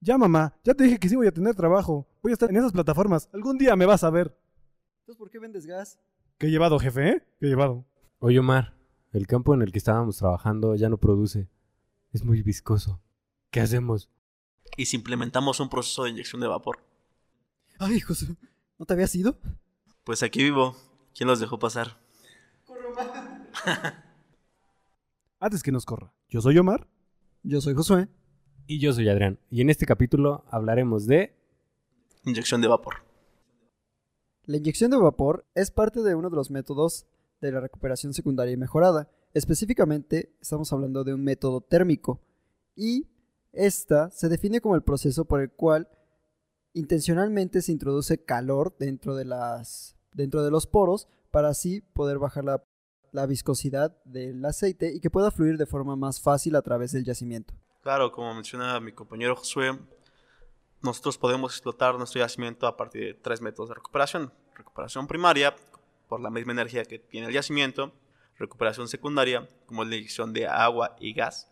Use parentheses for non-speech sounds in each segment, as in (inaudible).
Ya, mamá, ya te dije que sí voy a tener trabajo. Voy a estar en esas plataformas. Algún día me vas a ver. Entonces, ¿por qué vendes gas? ¿Qué he llevado, jefe, eh? ¿Qué he llevado? Oye, Omar, el campo en el que estábamos trabajando ya no produce. Es muy viscoso. ¿Qué hacemos? Y si implementamos un proceso de inyección de vapor. Ay, José, ¿no te habías ido? Pues aquí vivo. ¿Quién los dejó pasar? (laughs) Antes que nos corra. Yo soy Omar. Yo soy Josué. Y yo soy Adrián. Y en este capítulo hablaremos de... Inyección de vapor. La inyección de vapor es parte de uno de los métodos de la recuperación secundaria y mejorada. Específicamente, estamos hablando de un método térmico. Y esta se define como el proceso por el cual intencionalmente se introduce calor dentro de, las, dentro de los poros para así poder bajar la, la viscosidad del aceite y que pueda fluir de forma más fácil a través del yacimiento. Claro, como menciona mi compañero Josué, nosotros podemos explotar nuestro yacimiento a partir de tres métodos de recuperación. Recuperación primaria, por la misma energía que tiene el yacimiento. Recuperación secundaria, como la inyección de agua y gas,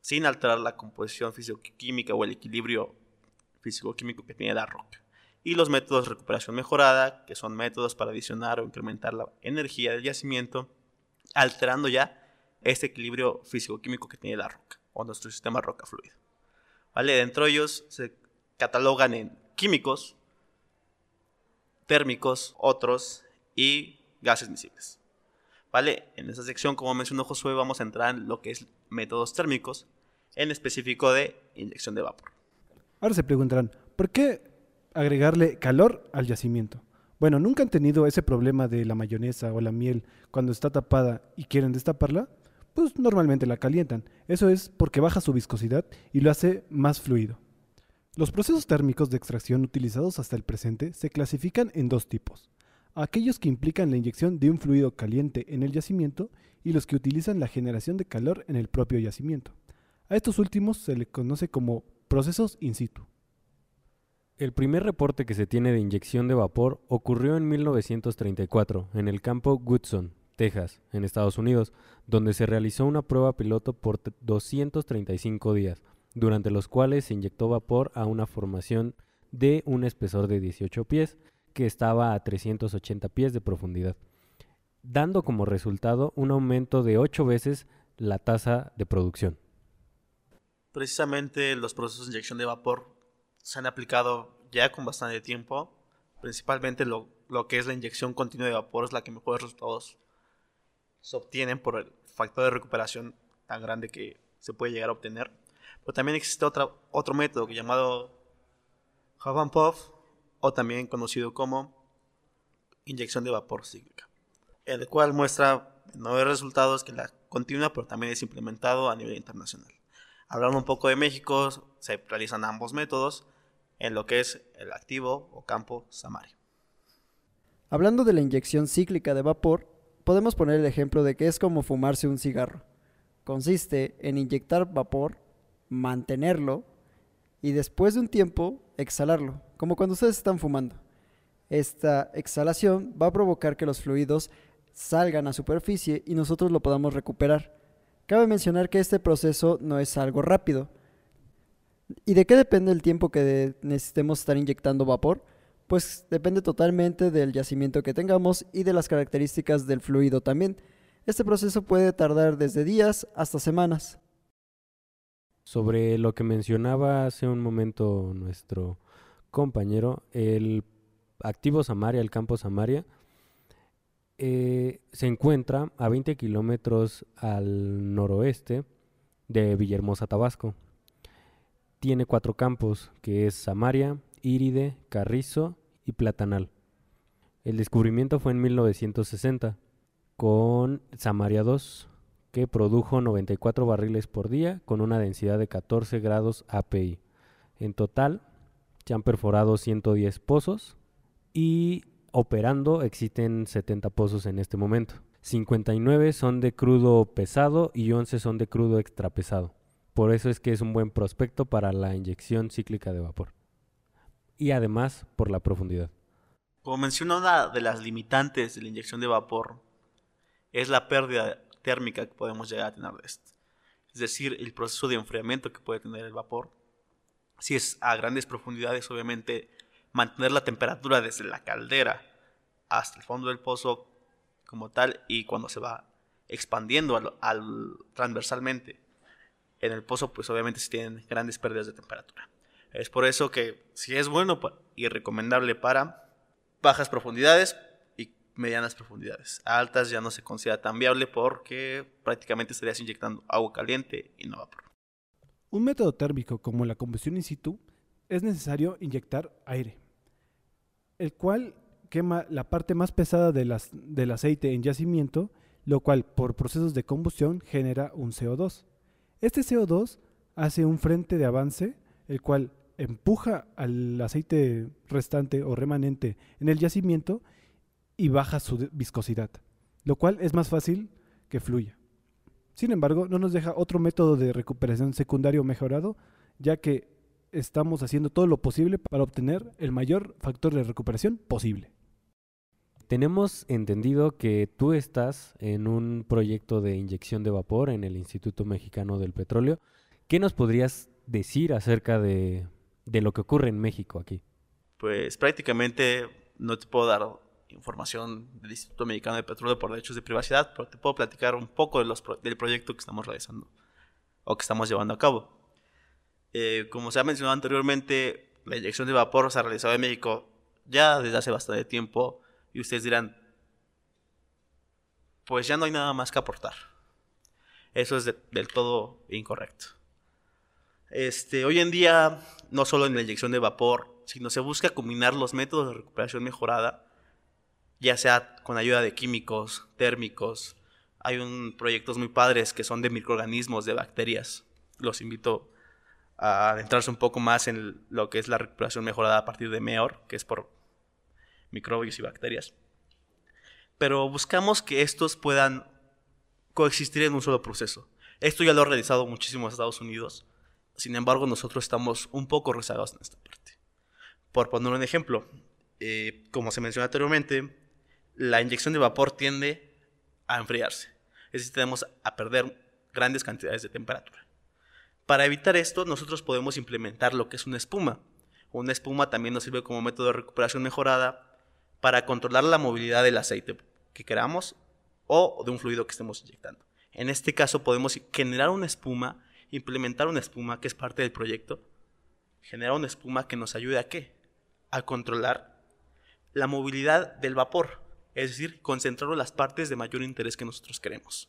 sin alterar la composición físico-química o el equilibrio físico-químico que tiene la roca. Y los métodos de recuperación mejorada, que son métodos para adicionar o incrementar la energía del yacimiento, alterando ya este equilibrio físico-químico que tiene la roca o nuestro sistema roca fluido. ¿Vale? Dentro de ellos se catalogan en químicos, térmicos, otros y gases miscibles. ¿Vale? En esta sección, como mencionó Josué, vamos a entrar en lo que es métodos térmicos, en específico de inyección de vapor. Ahora se preguntarán, ¿por qué agregarle calor al yacimiento? Bueno, ¿nunca han tenido ese problema de la mayonesa o la miel cuando está tapada y quieren destaparla? Pues normalmente la calientan. Eso es porque baja su viscosidad y lo hace más fluido. Los procesos térmicos de extracción utilizados hasta el presente se clasifican en dos tipos. Aquellos que implican la inyección de un fluido caliente en el yacimiento y los que utilizan la generación de calor en el propio yacimiento. A estos últimos se le conoce como procesos in situ. El primer reporte que se tiene de inyección de vapor ocurrió en 1934 en el campo Goodson, Texas, en Estados Unidos, donde se realizó una prueba piloto por 235 días, durante los cuales se inyectó vapor a una formación de un espesor de 18 pies que estaba a 380 pies de profundidad, dando como resultado un aumento de 8 veces la tasa de producción. Precisamente los procesos de inyección de vapor se han aplicado ya con bastante tiempo. Principalmente lo, que es la inyección continua de vapor es la que mejores resultados se obtienen por el factor de recuperación tan grande que se puede llegar a obtener. Pero también existe otra, otro método llamado Havan Puff o también conocido como inyección de vapor cíclica, el cual muestra nueve resultados que la continua, pero también es implementado a nivel internacional. Hablando un poco de México, se realizan ambos métodos en lo que es el activo o campo Samario. Hablando de la inyección cíclica de vapor, podemos poner el ejemplo de que es como fumarse un cigarro. Consiste en inyectar vapor, mantenerlo y después de un tiempo exhalarlo, como cuando ustedes están fumando. Esta exhalación va a provocar que los fluidos salgan a superficie y nosotros lo podamos recuperar. Cabe mencionar que este proceso no es algo rápido. ¿Y de qué depende el tiempo que necesitemos estar inyectando vapor? Pues depende totalmente del yacimiento que tengamos y de las características del fluido también. Este proceso puede tardar desde días hasta semanas. Sobre lo que mencionaba hace un momento nuestro compañero, el activo Samaria, el campo Samaria, eh, se encuentra a 20 kilómetros al noroeste de Villahermosa, Tabasco. Tiene cuatro campos, que es Samaria, Íride, Carrizo y Platanal. El descubrimiento fue en 1960 con Samaria 2, que produjo 94 barriles por día con una densidad de 14 grados API. En total, se han perforado 110 pozos y operando existen 70 pozos en este momento. 59 son de crudo pesado y 11 son de crudo extra pesado. Por eso es que es un buen prospecto para la inyección cíclica de vapor. Y además por la profundidad. Como mencionó una de las limitantes de la inyección de vapor, es la pérdida térmica que podemos llegar a tener de esto. Es decir, el proceso de enfriamiento que puede tener el vapor Si es a grandes profundidades, obviamente mantener la temperatura desde la caldera hasta el fondo del pozo como tal y cuando se va expandiendo al, transversalmente en el pozo, pues obviamente se tienen grandes pérdidas de temperatura. Es por eso que si es bueno y recomendable para bajas profundidades y medianas profundidades. altas ya no se considera tan viable porque prácticamente estarías inyectando agua caliente y no vapor. Un método térmico como la combustión in situ es necesario inyectar aire, el cual quema la parte más pesada de las, del aceite en yacimiento, lo cual por procesos de combustión genera un CO2. Este CO2 hace un frente de avance, el cual empuja al aceite restante o remanente en el yacimiento y baja su viscosidad, lo cual es más fácil que fluya. Sin embargo, no nos deja otro método de recuperación secundario mejorado, ya que estamos haciendo todo lo posible para obtener el mayor factor de recuperación posible. Tenemos entendido que tú estás en un proyecto de inyección de vapor en el Instituto Mexicano del Petróleo. ¿Qué nos podrías decir acerca de, lo que ocurre en México aquí? Pues prácticamente no te puedo dar información del Instituto Mexicano del Petróleo por derechos de privacidad, pero te puedo platicar un poco de del proyecto que estamos realizando o que estamos llevando a cabo. Eh, como se ha mencionado anteriormente, la inyección de vapor se ha realizado en México ya desde hace bastante tiempo y ustedes dirán, pues ya no hay nada más que aportar. Eso es del todo incorrecto. Este, hoy en día, no solo en la inyección de vapor, sino se busca combinar los métodos de recuperación mejorada, ya sea con ayuda de químicos, térmicos. Hay un, proyectos muy padres que son de microorganismos, de bacterias. Los invito a adentrarse un poco más en lo que es la recuperación mejorada a partir de MEOR, que es por microbios y bacterias. Pero buscamos que estos puedan coexistir en un solo proceso. Esto ya lo ha realizado muchísimo Estados Unidos. Sin embargo, nosotros estamos un poco rezagados en esta parte. Por poner un ejemplo, eh, como se mencionó anteriormente, la inyección de vapor tiende a enfriarse. Es decir, tenemos a perder grandes cantidades de temperatura. Para evitar esto, nosotros podemos implementar lo que es una espuma. Una espuma también nos sirve como método de recuperación mejorada para controlar la movilidad del aceite que queramos o de un fluido que estemos inyectando. En este caso podemos generar una espuma, implementar una espuma que es parte del proyecto, generar una espuma que nos ayude a qué? A controlar la movilidad del vapor, es decir, concentrar las partes de mayor interés que nosotros queremos.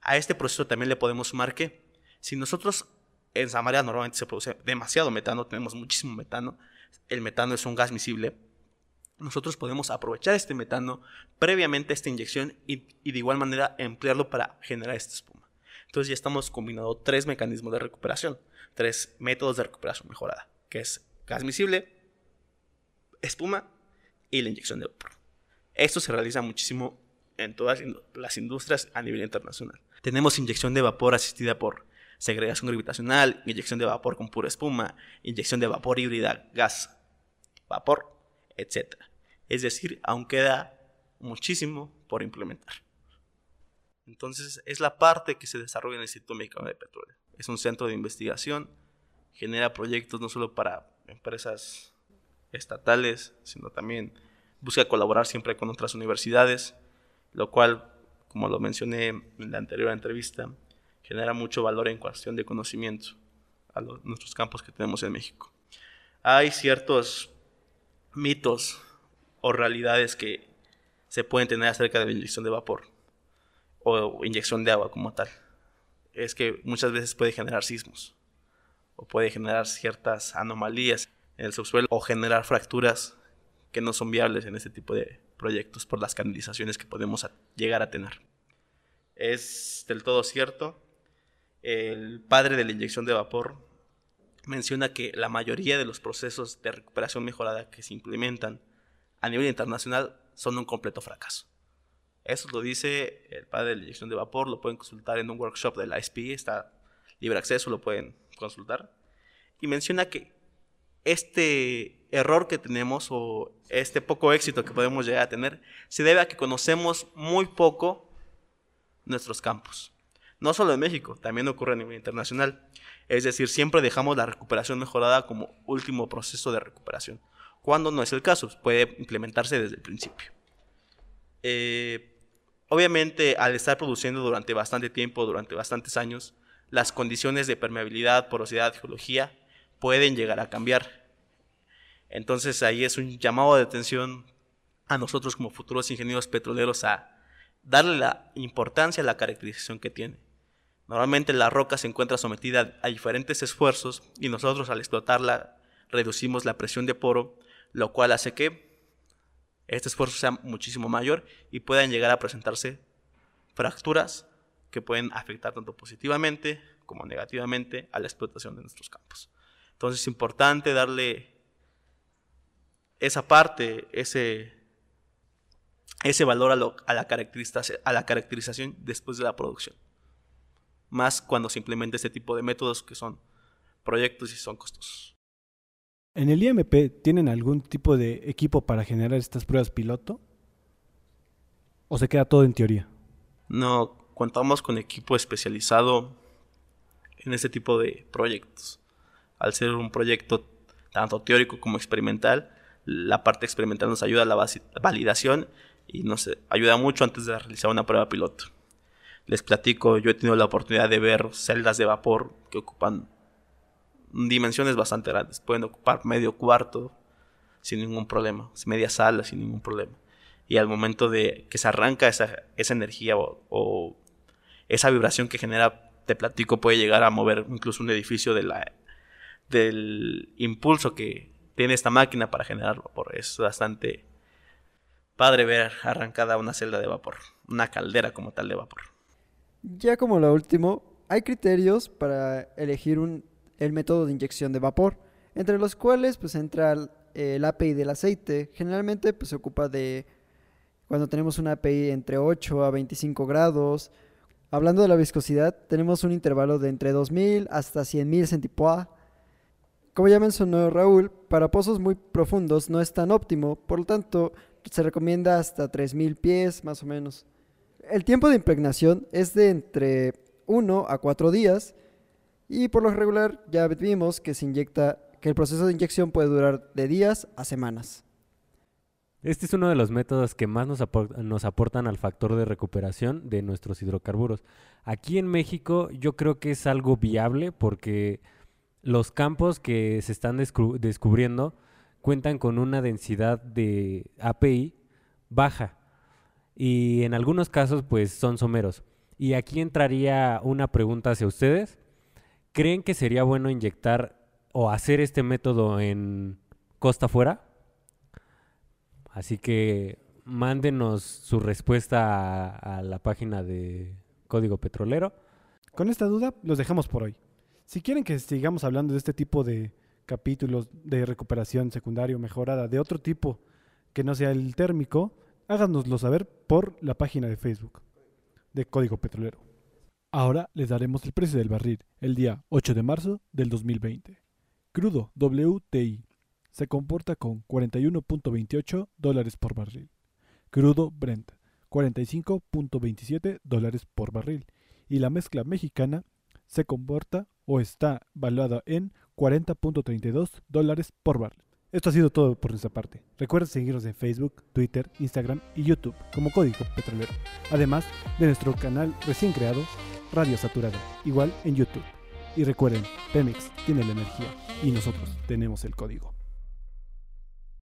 A este proceso también le podemos sumar que si nosotros en Samaria normalmente se produce demasiado metano, tenemos muchísimo metano, el metano es un gas miscible, nosotros podemos aprovechar este metano previamente a esta inyección y, de igual manera emplearlo para generar esta espuma. Entonces ya estamos combinando tres mecanismos de recuperación, tres métodos de recuperación mejorada, que es gas miscible, espuma y la inyección de vapor. Esto se realiza muchísimo en todas las industrias a nivel internacional. Tenemos inyección de vapor asistida por segregación gravitacional, inyección de vapor con pura espuma, inyección de vapor híbrida, gas, vapor, etc. Es decir, aún queda muchísimo por implementar. Entonces, es la parte que se desarrolla en el Instituto Mexicano de Petróleo. Es un centro de investigación, genera proyectos no solo para empresas estatales, sino también busca colaborar siempre con otras universidades, lo cual, como lo mencioné en la anterior entrevista, genera mucho valor en cuestión de conocimiento a nuestros campos que tenemos en México. Hay ciertos mitos o realidades que se pueden tener acerca de la inyección de vapor o inyección de agua como tal. Es que muchas veces puede generar sismos o puede generar ciertas anomalías en el subsuelo o generar fracturas que no son viables en este tipo de proyectos por las canalizaciones que podemos llegar a tener. Es del todo cierto. El padre de la inyección de vapor menciona que la mayoría de los procesos de recuperación mejorada que se implementan a nivel internacional son un completo fracaso. Eso lo dice el padre de la inyección de vapor, lo pueden consultar en un workshop de la SPI, está libre acceso, lo pueden consultar. Y menciona que este error que tenemos o este poco éxito que podemos llegar a tener se debe a que conocemos muy poco nuestros campos. No solo en México, también ocurre a nivel internacional. Es decir, siempre dejamos la recuperación mejorada como último proceso de recuperación, cuando no es el caso, puede implementarse desde el principio. Eh, obviamente, al estar produciendo durante bastante tiempo, durante bastantes años, las condiciones de permeabilidad, porosidad, geología pueden llegar a cambiar. Entonces ahí es un llamado de atención a nosotros como futuros ingenieros petroleros a darle la importancia a la caracterización que tiene. Normalmente la roca se encuentra sometida a diferentes esfuerzos y nosotros al explotarla reducimos la presión de poro, lo cual hace que este esfuerzo sea muchísimo mayor y puedan llegar a presentarse fracturas que pueden afectar tanto positivamente como negativamente a la explotación de nuestros campos. Entonces es importante darle esa parte, ese, ese valor a, la a la caracterización después de la producción. Más cuando se implementa este tipo de métodos que son proyectos y son costosos. ¿En el IMP tienen algún tipo de equipo para generar estas pruebas piloto? ¿O se queda todo en teoría? No, contamos con equipo especializado en este tipo de proyectos. Al ser un proyecto tanto teórico como experimental, la parte experimental nos ayuda a la validación y nos ayuda mucho antes de realizar una prueba piloto. Les platico, yo he tenido la oportunidad de ver celdas de vapor que ocupan dimensiones bastante grandes. Pueden ocupar medio cuarto sin ningún problema, media sala sin ningún problema. Y al momento de que se arranca esa, esa energía o esa vibración que genera, te platico, puede llegar a mover incluso un edificio de la, del impulso que tiene esta máquina para generar vapor. Es bastante padre ver arrancada una celda de vapor, una caldera como tal de vapor. Ya como lo último, hay criterios para elegir un, el método de inyección de vapor, entre los cuales pues entra el, el API del aceite. Generalmente pues se ocupa de cuando tenemos una API entre 8 a 25 grados, Hablando de la viscosidad, tenemos un intervalo de entre 2000 hasta 100.000 centipois. Como ya mencionó Raúl, para pozos muy profundos no es tan óptimo, por lo tanto se recomienda hasta 3000 pies más o menos. El tiempo de impregnación es de entre 1 a 4 días y por lo regular ya vimos que se inyecta que el proceso de inyección puede durar de días a semanas. Este es uno de los métodos que más nos, nos, aportan al factor de recuperación de nuestros hidrocarburos. Aquí en México yo creo que es algo viable porque los campos que se están descubriendo cuentan con una densidad de API baja y en algunos casos pues son someros. Y aquí entraría una pregunta hacia ustedes. ¿Creen que sería bueno inyectar o hacer este método en costa fuera? Así que mándenos su respuesta a, la página de Código Petrolero. Con esta duda los dejamos por hoy. Si quieren que sigamos hablando de este tipo de capítulos de recuperación secundaria o mejorada de otro tipo que no sea el térmico, háganoslo saber por la página de Facebook de Código Petrolero. Ahora les daremos el precio del barril el día 8 de marzo del 2020. Crudo WTI se comporta con 41.28 dólares por barril. Crudo Brent, 45.27 dólares por barril. Y la mezcla mexicana se comporta o está valuada en 40.32 dólares por barril. Esto ha sido todo por nuestra parte. Recuerda seguirnos en Facebook, Twitter, Instagram y YouTube como Código Petrolero. Además de nuestro canal recién creado, Radio Saturada, igual en YouTube. Y recuerden, Pemex tiene la energía y nosotros tenemos el código.